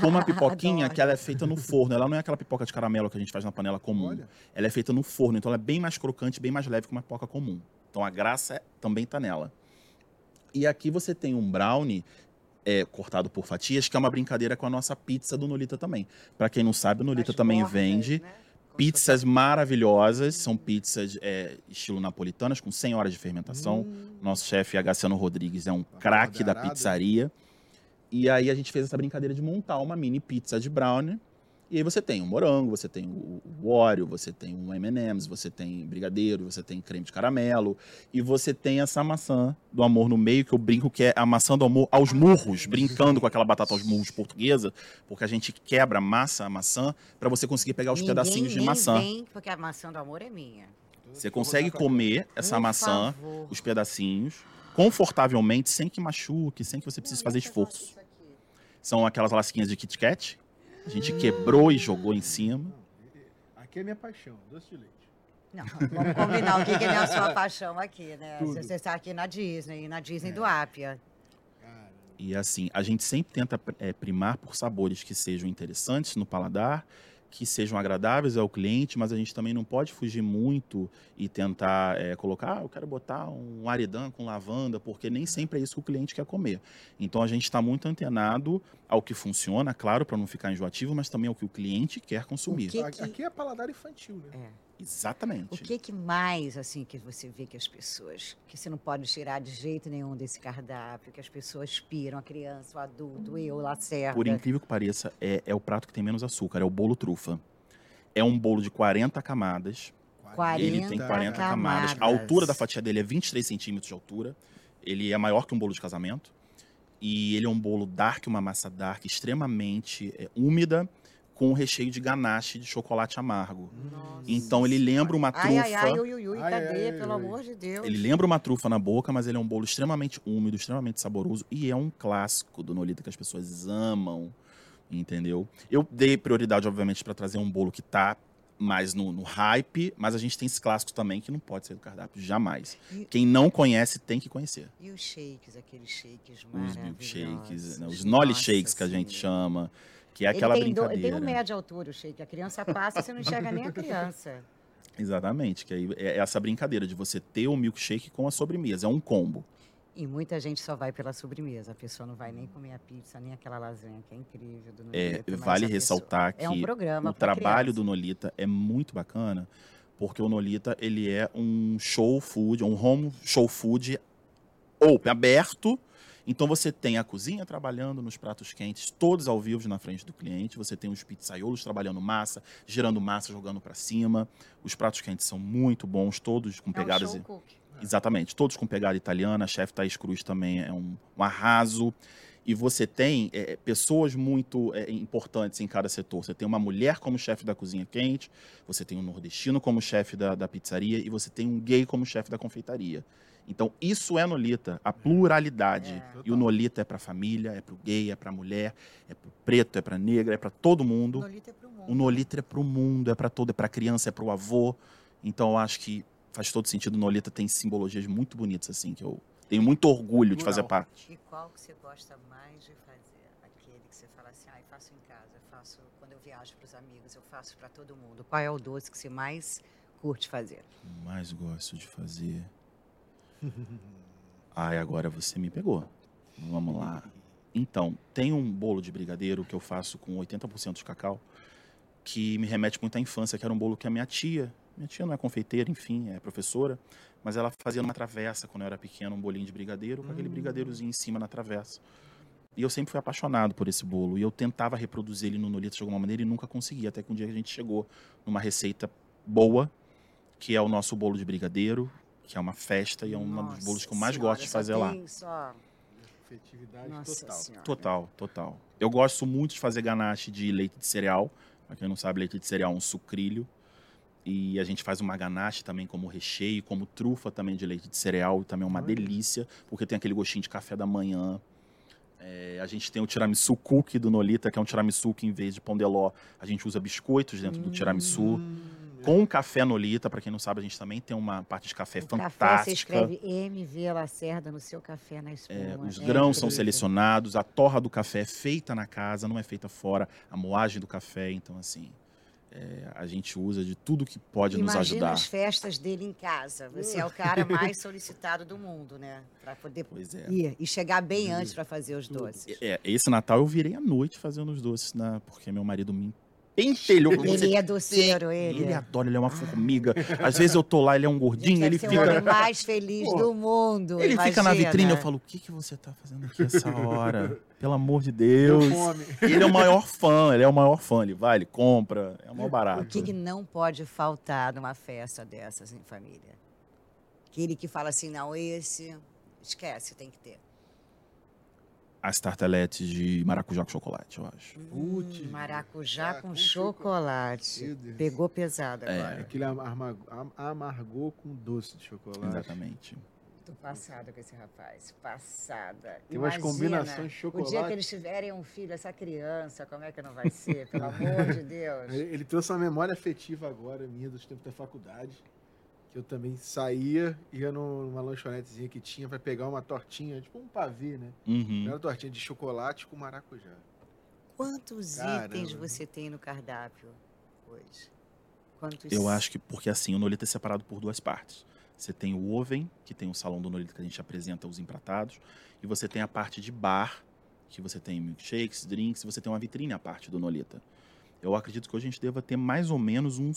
Com uma pipoquinha Adoro. que ela é feita no forno. Ela não é aquela pipoca de caramelo que a gente faz na panela comum. Olha. Ela é feita no forno, então ela é bem mais crocante, bem mais leve que uma pipoca comum. Então a graça é- também tá nela. E aqui você tem um brownie é, cortado por fatias, que é uma brincadeira com a nossa pizza do Nolita também. Pra quem não sabe, o Nolita As também bordas, vende né? Pizzas maravilhosas. São pizzas é, estilo napolitanas, com 100 horas de fermentação. Hum, Nosso chefe, Agaciano Rodrigues, é um craque da pizzaria. E aí a gente fez essa brincadeira de montar uma mini pizza de brownie. E aí você tem o morango, você tem o o Oreo, você tem o M&M's, você tem brigadeiro, você tem creme de caramelo. E você tem essa maçã do amor no meio, que eu brinco que é a maçã do amor aos murros, brincando com aquela batata aos murros portuguesa. Porque a gente quebra a massa, a maçã, para você conseguir pegar os Ninguém pedacinhos de maçã. Vem, porque a maçã do amor é minha. Você consegue comer essa Por maçã, favor. os pedacinhos, confortavelmente, sem que machuque, sem que você precise fazer esforço. São aquelas lasquinhas de Kit Kat. A gente quebrou e jogou em cima. Aqui é minha paixão, doce de leite. Não, vamos combinar o que que é a sua paixão aqui, né? Tudo. Você está aqui na Disney, na Disney É. do Ápia. E assim, a gente sempre tenta eh, primar por sabores que sejam interessantes no paladar, que sejam agradáveis ao cliente, mas a gente também não pode fugir muito e tentar eh, colocar, ah, eu quero botar um aridã com lavanda, porque nem sempre é isso que o cliente quer comer. Então a gente está muito antenado ao que funciona, claro, para não ficar enjoativo, mas também ao que o cliente quer consumir. que aqui, que- aqui é paladar infantil, né? É. Exatamente. O que que mais, assim, que você vê que as pessoas, que você não pode tirar de jeito nenhum desse cardápio, que as pessoas piram, a criança, o adulto, eu, Lacerda. Por incrível que pareça, é, é o prato que tem menos açúcar, é o bolo trufa. É um bolo de 40 camadas. 40 Ele tem 40 camadas. A camadas. altura da fatia dele é 23 centímetros de altura. Ele é maior que um bolo de casamento. E ele é um bolo dark, uma massa dark, extremamente é, úmida, com recheio de ganache de chocolate amargo. Nossa Então ele lembra uma Ai, ai, ai, trufa. ui, ui, Ai, cadê? ai, ai, Pelo ai. amor de Deus. Ele lembra uma trufa na boca, mas ele é um bolo extremamente úmido, extremamente saboroso e é um clássico do Nolita que as pessoas amam, entendeu? Eu dei prioridade, obviamente, para trazer um bolo que tá mais no, no hype, mas a gente tem esse clássico também que não pode ser do cardápio, jamais. E- Quem não conhece tem que conhecer. E os shakes, aqueles shakes Os maravilhosos. milkshakes, né? os nolly shakes que a gente Senhora. chama, que é Ele aquela tem do- brincadeira. Ele tem um de altura, o shake. A criança passa, você não enxerga nem a criança. Exatamente, que aí é essa brincadeira de você ter o milkshake com a sobremesa, é um combo. E muita gente só vai pela sobremesa. A pessoa não vai nem comer a pizza, nem aquela lasanha, que é incrível. Do É, Nolita, mas vale a pessoa- ressaltar que É um programa o trabalho criança. do Nolita é muito bacana, porque o Nolita ele é um show food, um home show food open, aberto. Então você tem a cozinha trabalhando nos pratos quentes, todos ao vivo na frente do cliente. Você tem os pizzaiolos trabalhando massa, girando massa, jogando para cima. Os pratos quentes são muito bons, todos com É um pegadas show cook. Exatamente, todos com pegada italiana. A chefe Thaís Cruz também é um, um arraso. E você tem é, pessoas muito é, importantes em cada setor. Você tem uma mulher como chefe da cozinha quente, você tem um nordestino como chefe da, da pizzaria e você tem um gay como chefe da confeitaria. Então, isso é Nolita, a pluralidade. É. E o. Nolita é para família, é para o gay, é para mulher, é para preto, é para negra, é para todo mundo. Nolita é pro mundo. O Nolita é para o mundo, é para todo, é para criança, é para o avô. Então eu acho que faz todo sentido. O Nolita tem simbologias muito bonitas assim que eu tenho muito orgulho de fazer parte. E qual que você gosta mais de fazer? Aquele que você fala assim, ah, eu faço em casa, eu faço quando eu viajo para os amigos, eu faço para todo mundo. Qual é o doce que você mais curte fazer? Mais gosto de fazer. Ai, agora você me pegou. Vamos lá. Então, tem um bolo de brigadeiro que eu faço com 80% de cacau, que me remete muito à infância, que era um bolo que a minha tia, minha tia não é confeiteira, enfim, é professora, mas ela fazia numa travessa quando eu era pequeno, um bolinho de brigadeiro, com aquele Hum. brigadeirozinho em cima na travessa. E eu sempre fui apaixonado por esse bolo, e eu tentava reproduzir ele no Nolita de alguma maneira e nunca conseguia, até que um dia a gente chegou numa receita boa, que é o nosso bolo de brigadeiro, que é uma festa e é um dos Nossa bolos que eu mais Senhora, gosto de fazer lá. tem Só... Efetividade Nossa total. Senhora. Total, total. Eu gosto muito de fazer ganache de leite de cereal. Pra quem não sabe, leite de cereal é um sucrilho. E a gente faz uma ganache também como recheio, como trufa também de leite de cereal. E também é uma Olha. delícia, porque tem aquele gostinho de café da manhã. É, a gente tem o tiramisu cookie do Nolita, que é um tiramisu que em vez de pão de ló, a gente usa biscoitos dentro do tiramisu. Hum, com café Nolita. Para quem não sabe, a gente também tem uma parte de café O café, você fantástica. escreve MV Lacerda no seu café na espuma. É, os É grãos são selecionados, a torra do café é feita na casa, não é feita fora, a moagem do café, então assim, é, a gente usa de tudo que pode nos Imagina ajudar. as festas dele em casa. Você é o cara mais solicitado do mundo, né? Para poder é. ir e chegar bem antes para fazer os doces. É, esse Natal eu virei à noite fazendo os doces, na, porque meu marido me pentelhou. falou, Ele "Você é doceiro, ele. Ele adora, ele é uma formiga. Às vezes eu tô lá, ele é um gordinho, deve ele ser o fica. homem mais feliz Pô, do mundo. Ele fica na imagina. vitrine, eu falo, o que, que você tá fazendo aqui essa hora? Pelo amor de Deus. Ele é o maior fã, ele é o maior fã. Ele vai, ele compra, é o maior barato. O que, que não pode faltar numa festa dessas em família? Aquele que fala assim, não, esse, esquece, tem que ter. As tarteletes de maracujá com chocolate, eu acho. Putz, Hum, maracujá com, com chocolate. Meu Deus. Pegou pesado É. agora. Aquele amargo- am- amargou com doce de chocolate. Exatamente. Tô passada com esse rapaz. Passada. Tem umas Imagina, combinações de O dia que chocolate. eles tiverem um filho, essa criança, como é que não vai ser? Pelo amor de Deus. Ele, ele trouxe uma memória afetiva agora, minha, dos tempos da faculdade. Que eu também saía, ia numa lanchonetezinha que tinha pra pegar uma tortinha, tipo um pavê, né? Uhum. Era tortinha de chocolate com maracujá. Quantos Caramba. itens você tem no cardápio hoje? Quantos... Eu acho que porque assim, o Nolita é separado por duas partes. Você tem o oven, que tem o salão do Nolita que a gente apresenta os empratados, e você tem a parte de bar, que você tem milkshakes, drinks, e você tem uma vitrine à parte do Nolita. Eu acredito que hoje a gente deva ter mais ou menos uns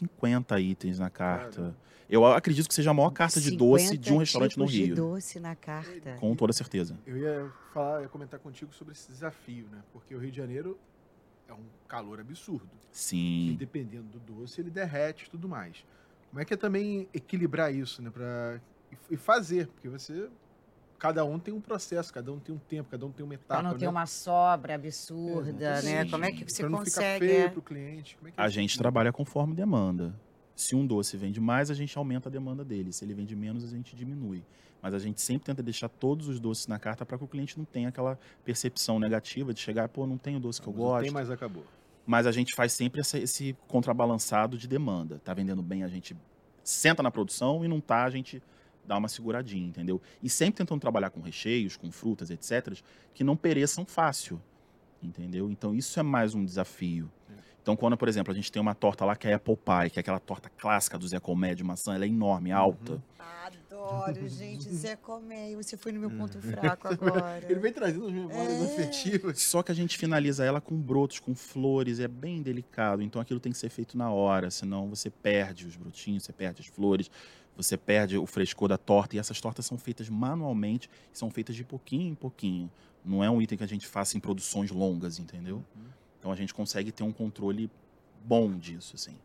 50 itens na carta. Eu acredito que seja a maior carta de doce de 50 um restaurante no tipos de Rio. doce na carta. Com toda certeza. Eu ia falar, ia comentar contigo sobre esse desafio, né? Porque o Rio de Janeiro é um calor absurdo. E Sim. dependendo do doce, ele derrete e tudo mais. Como é que é também equilibrar isso, né? Pra... e- E fazer, porque você. Cada um tem um processo, cada um tem um tempo, cada um tem uma etapa. Para não ter né? uma sobra absurda, né? Sim. Como é que você pra não ficar consegue? feio é? pro cliente. Como é que é A isso? gente trabalha conforme demanda. Se um doce vende mais, a gente aumenta a demanda dele. Se ele vende menos, a gente diminui. Mas a gente sempre tenta deixar todos os doces na carta para que o cliente não tenha aquela percepção negativa de chegar, pô, não tem o doce que eu Mas não gosto. Tem, mas acabou. Mas a gente faz sempre essa- esse contrabalançado de demanda. Tá vendendo bem, a gente senta na produção e não tá, a gente dá uma seguradinha, entendeu? E sempre tentando trabalhar com recheios, com frutas, etc., que não pereçam fácil, entendeu? Então isso é mais um desafio. É. Então quando, por exemplo, a gente tem uma torta lá que é Apple Pie, que é aquela torta clássica do Zé Comé de maçã, ela é enorme, alta. Uhum. Adoro, gente. Zé Comé, você foi no meu ponto fraco agora. Ele vem trazendo as memórias É. afetivas. Só que a gente finaliza ela com brotos, com flores, é bem delicado. Então aquilo tem que ser feito na hora, senão você perde os brotinhos, você perde as flores, você perde o frescor da torta. E essas tortas são feitas manualmente, são feitas de pouquinho em pouquinho. Não é um item que a gente faça em produções longas, entendeu? Uhum. Então a gente consegue ter um controle bom disso, assim.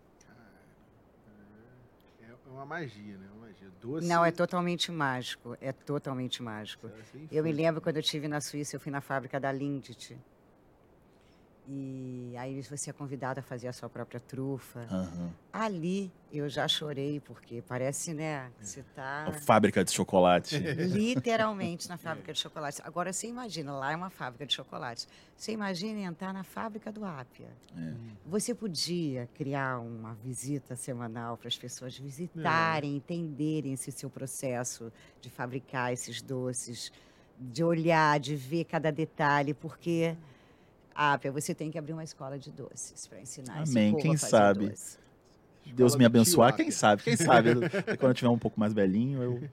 É é uma magia, né? Uma magia. Doce. Não, é totalmente mágico. É totalmente mágico. Você Eu me lembro quando eu estive na Suíça, eu fui na fábrica da Lindt. E aí você é convidado a fazer a sua própria trufa. Aham. Ali eu já chorei, porque parece, né, que você tá A fábrica de chocolate. literalmente na fábrica de chocolate. Agora você imagina, lá é uma fábrica de chocolate. Você imagina entrar na fábrica do Ápia. É. Você podia criar uma visita semanal para as pessoas visitarem, entenderem esse seu processo de fabricar esses doces, de olhar, de ver cada detalhe, porque Ápia, você tem que abrir uma escola de doces para ensinar esse Amém, povo quem a fazer sabe? doce. Deus me tio abençoar, quem sabe, quem sabe. Quando eu tiver um pouco mais velhinho, eu...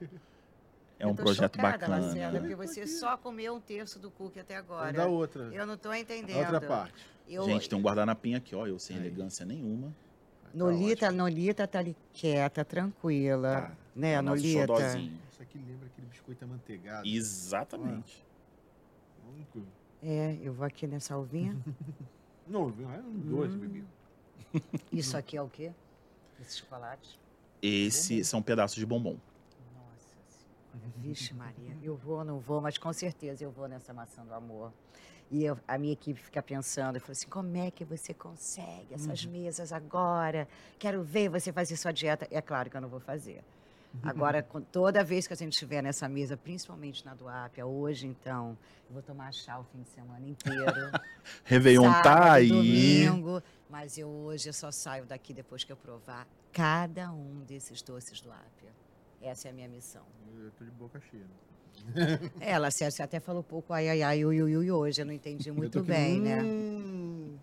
É um Eu tô projeto chocada, bacana. Marcela, porque você só comeu um terço do cookie até É agora. da outra. Eu não estou entendendo. A outra parte. Eu, Gente, tem um guardanapinho aqui, ó, eu sem Aí. elegância nenhuma. Tá Nolita, ótimo. Nolita tá ali quieta, tranquila. Tá. né, É Nolita? xodózinho. Isso aqui lembra aquele biscoito amanteigado. Exatamente. Único. É, eu vou aqui nessa alvinha. Não, é um doce, Hum. bebê. Isso aqui é o quê? Esse chocolate? Esse são pedaços de bombom. Nossa Senhora. Vixe Maria. Eu vou, não vou, mas com certeza eu vou nessa maçã do amor. E eu- a minha equipe fica pensando, eu falo assim, como é que você consegue essas mesas agora? Quero ver você fazer sua dieta. É claro que eu não vou fazer. Agora, com- toda vez que a gente estiver nessa mesa, principalmente na do Ápia, hoje então, eu vou tomar chá o fim de semana inteiro. Réveillon tá sábado, aí. domingo, mas eu hoje eu só saio daqui depois que eu provar cada um desses doces do Ápia. Essa é a minha missão. Eu tô de boca cheia. Ela, você você até falou pouco ai, ai, ai, ui, ui, ui, hoje, eu não entendi muito bem, né? hum,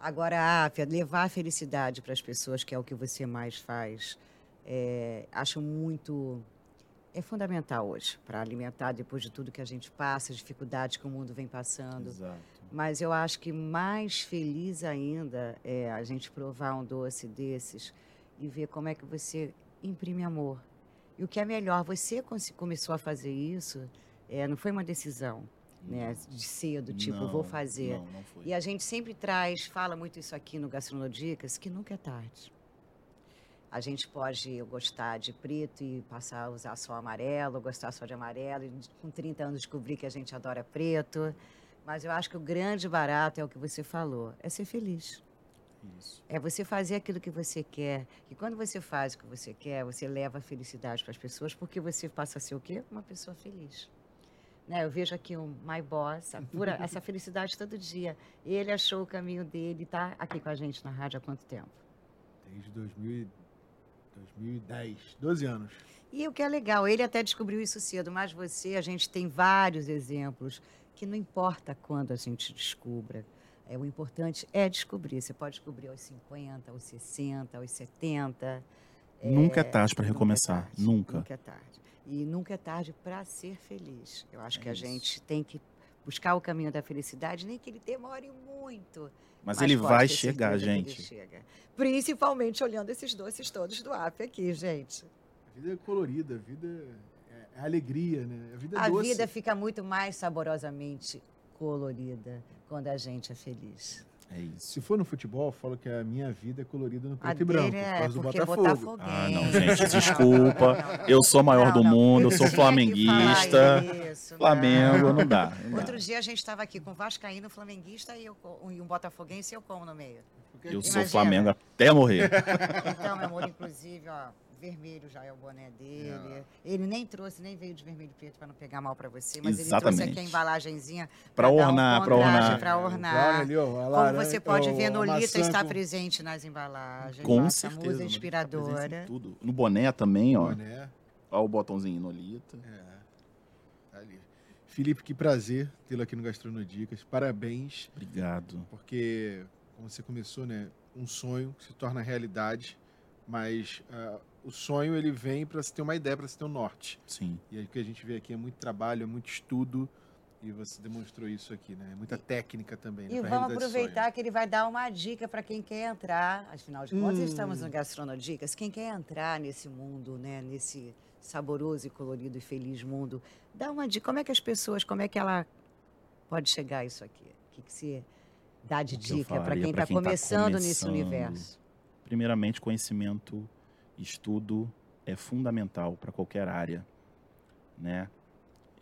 Agora, Áfia, levar a felicidade para as pessoas, que é o que você mais faz, é, acho muito. É fundamental hoje, para alimentar depois de tudo que a gente passa, as dificuldades que o mundo vem passando. Exato. Mas eu acho que mais feliz ainda é a gente provar um doce desses e ver como é que você imprime amor. E o que é melhor, você começou a fazer isso, é, não foi uma decisão né, de cedo, tipo, vou Não, fazer. Não, não. E a gente sempre traz, fala muito isso aqui no Gastronodicas, que nunca é tarde. A gente pode gostar de preto e passar a usar só amarelo, gostar só de amarelo, e com 30 anos descobrir que a gente adora preto. Mas eu acho que o grande barato é o que você falou, é ser feliz. Isso. É você fazer aquilo que você quer. E quando você faz o que você quer, você leva a felicidade para as pessoas, porque você passa a ser o quê? Uma pessoa feliz. Né? Eu vejo aqui um My Boss, pura, essa felicidade todo dia. Ele achou o caminho dele, está aqui com a gente na rádio há quanto tempo? Desde 2000, e- 2010, 12 anos. E o que é legal, ele até descobriu isso cedo, mas você, a gente tem vários exemplos que não importa quando a gente descubra. É, o importante é descobrir. Você pode descobrir aos 50, aos 60, aos 70. Nunca é tarde para Nunca é recomeçar. tarde, Nunca. Nunca é tarde. E nunca é tarde para ser feliz. Eu acho É que a isso. gente tem que buscar o caminho da felicidade, nem que ele demore muito. Mas, ele vai chegar, gente. chega. Principalmente olhando esses doces todos do AP aqui, gente. A vida é colorida, a vida é, é alegria, né? A vida é A doce. vida fica muito mais saborosamente colorida quando a gente é feliz. Se É isso. for no futebol, eu falo que a minha vida é colorida no A preto e branco, por é causa do é Botafogo. botafoguense. Ah, não, gente, desculpa. Eu sou o maior do Não, não, mundo, eu sou que flamenguista. isso, Flamengo, não. não dá. não dá. Outro dia a gente estava aqui com Vascaíno, flamenguista e, eu, e um botafoguense e eu como no meio. Porque Eu sou Imagina. Flamengo até morrer. Então, meu amor, inclusive, ó, vermelho já é o boné dele. Ele nem trouxe, nem veio de vermelho e preto para não pegar mal para você, mas ele trouxe Exatamente. aqui a embalagenzinha um ornar, pra contraste, ornar. Pra o ornar. ali, ó, a Como laranja- você pode ó, ver, a Nolita está com presente nas embalagens. Com nossa certeza. musa mas tá inspiradora. tudo. No boné também, ó. boné. Ó o botãozinho Nolita. É, tá ali. Felipe, que prazer tê-lo aqui no Gastronodicas. Parabéns, Obrigado. porque, como você começou, né? Um sonho que se torna realidade, mas ah, o sonho ele vem para se ter uma ideia, para se ter um norte. Sim. E aí o que a gente vê aqui é muito trabalho, é muito estudo, e você demonstrou isso aqui, né? Muita técnica também. né, E vamos aproveitar que ele vai dar uma dica para quem quer entrar. Afinal de contas, Hum. estamos no Gastronodicas. Quem quer entrar nesse mundo, né, nesse saboroso e colorido e feliz mundo, dá uma dica. Como é que as pessoas, como é que ela pode chegar a isso aqui? O que, que você dá de dica para quem está quem tá começando nesse começando? universo? Primeiramente, conhecimento, estudo é fundamental para qualquer área, né?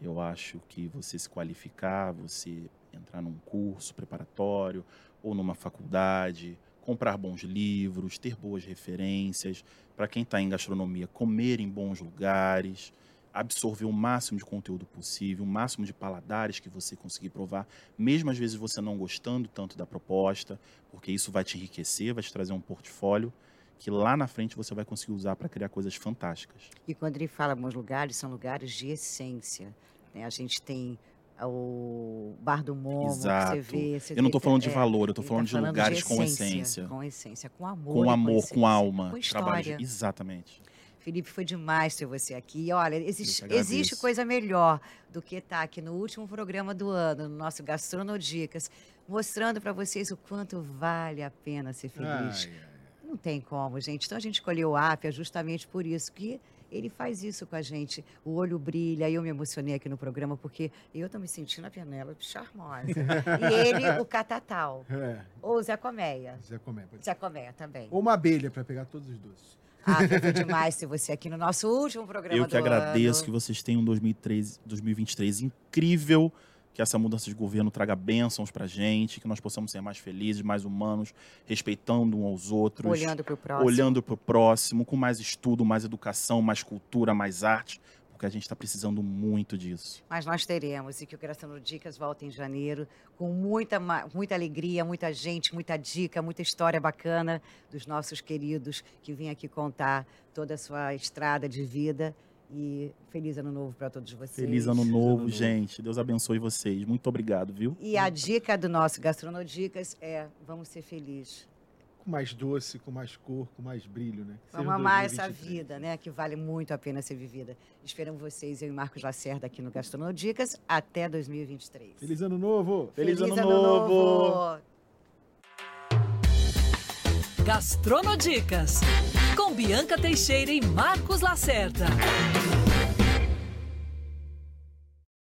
Eu acho que você se qualificar, você entrar num curso preparatório ou numa faculdade, comprar bons livros, ter boas referências, para quem está em gastronomia, comer em bons lugares, absorver o máximo de conteúdo possível, o máximo de paladares que você conseguir provar, mesmo às vezes você não gostando tanto da proposta, porque isso vai te enriquecer, vai te trazer um portfólio que lá na frente você vai conseguir usar para criar coisas fantásticas. E quando ele fala bons lugares, são lugares de essência. né? A gente tem o Bar do Momo, Exato. você vê. você Eu não estou falando de é, valor, eu estou ele falando tá de lugares com essência, essência, Com essência, com amor. com amor, essência, com alma, Com trabalho história. de... exatamente. Felipe, foi demais ter você aqui. E Olha, existe, existe coisa melhor do que estar aqui no último programa do ano, no nosso Gastronodicas, mostrando para vocês o quanto vale a pena ser feliz. Ai, ai. Não tem como, gente. Então a gente escolheu o Apia justamente por isso, que ele faz isso com a gente. O olho brilha, eu me emocionei aqui no programa, porque eu tô me sentindo a Penélope charmosa. e ele, o Catatal. É, Ou o Zé Colmeia. Zé Comé. pode. Zé Colmeia também. Ou uma abelha para pegar todos os doces. Ah, foi demais ter você aqui no nosso último programa Eu do que agradeço ano. que vocês tenham um 2003, 2023 incrível, que essa mudança de governo traga bênçãos pra gente, que nós possamos ser mais felizes, mais humanos, respeitando uns aos outros, Olhando para o próximo. olhando pro próximo, com mais estudo, mais educação, mais cultura, mais arte, porque a gente está precisando muito disso. Mas nós teremos, e que o Graçando Dicas volta em janeiro, com muita, muita alegria, muita gente, muita dica, muita história bacana dos nossos queridos que vêm aqui contar toda a sua estrada de vida. E feliz ano novo para todos vocês. Feliz ano Feliz novo, ano novo. gente. Deus abençoe vocês. Muito obrigado, viu? E a dica do nosso Gastronodicas é: vamos ser felizes. Com mais doce, com mais cor, com mais brilho, né? Que Vamos seja amar essa 2023. vida, né? Que vale muito a pena ser vivida. Esperamos vocês, eu e Marcos Lacerda, aqui no Gastronodicas, até 2023. Feliz ano novo! Feliz ano novo! Gastronodicas, com Bianca Teixeira e Marcos Lacerda.